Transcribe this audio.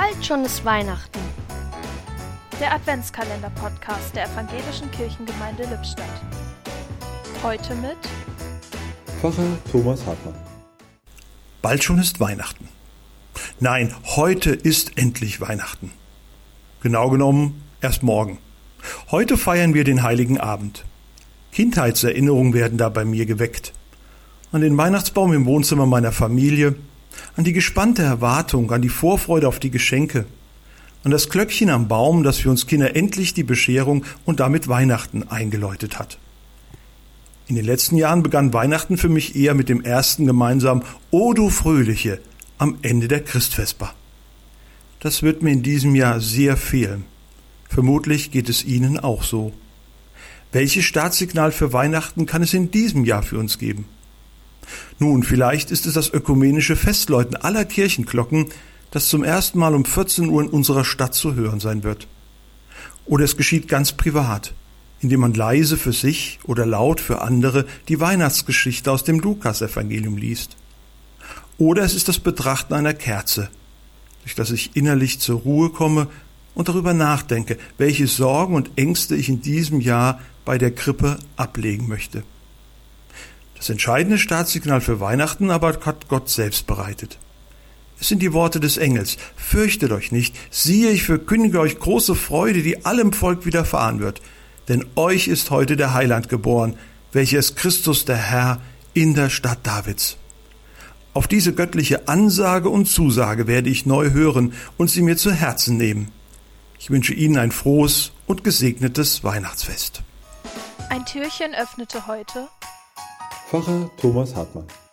Bald schon ist Weihnachten. Der Adventskalender-Podcast der Evangelischen Kirchengemeinde Lippstadt. Heute mit Pfarrer Thomas Hartmann. Bald schon ist Weihnachten. Nein, heute ist endlich Weihnachten. Genau genommen erst morgen. Heute feiern wir den heiligen Abend. Kindheitserinnerungen werden da bei mir geweckt. An den Weihnachtsbaum im Wohnzimmer meiner Familie, an die gespannte Erwartung, an die Vorfreude auf die Geschenke, an das Glöckchen am Baum, das für uns Kinder endlich die Bescherung und damit Weihnachten eingeläutet hat. In den letzten Jahren begann Weihnachten für mich eher mit dem ersten gemeinsamen O du Fröhliche am Ende der Christvesper. Das wird mir in diesem Jahr sehr fehlen. Vermutlich geht es Ihnen auch so. Welches Startsignal für Weihnachten kann es in diesem Jahr für uns geben? Nun, vielleicht ist es das ökumenische Festläuten aller Kirchenglocken, das zum ersten Mal um 14 Uhr in unserer Stadt zu hören sein wird. Oder es geschieht ganz privat, indem man leise für sich oder laut für andere die Weihnachtsgeschichte aus dem Lukasevangelium liest. Oder es ist das Betrachten einer Kerze, durch das ich innerlich zur Ruhe komme und darüber nachdenke, welche Sorgen und Ängste ich in diesem Jahr bei der Krippe ablegen möchte. Das entscheidende Startsignal für Weihnachten aber hat Gott selbst bereitet. Es sind die Worte des Engels. Fürchtet euch nicht, siehe, ich verkündige euch große Freude, die allem Volk widerfahren wird. Denn euch ist heute der Heiland geboren, welcher ist Christus der Herr in der Stadt Davids. Auf diese göttliche Ansage und Zusage werde ich neu hören und sie mir zu Herzen nehmen. Ich wünsche Ihnen ein frohes und gesegnetes Weihnachtsfest. Ein Türchen öffnete heute Pfarrer Thomas Hartmann.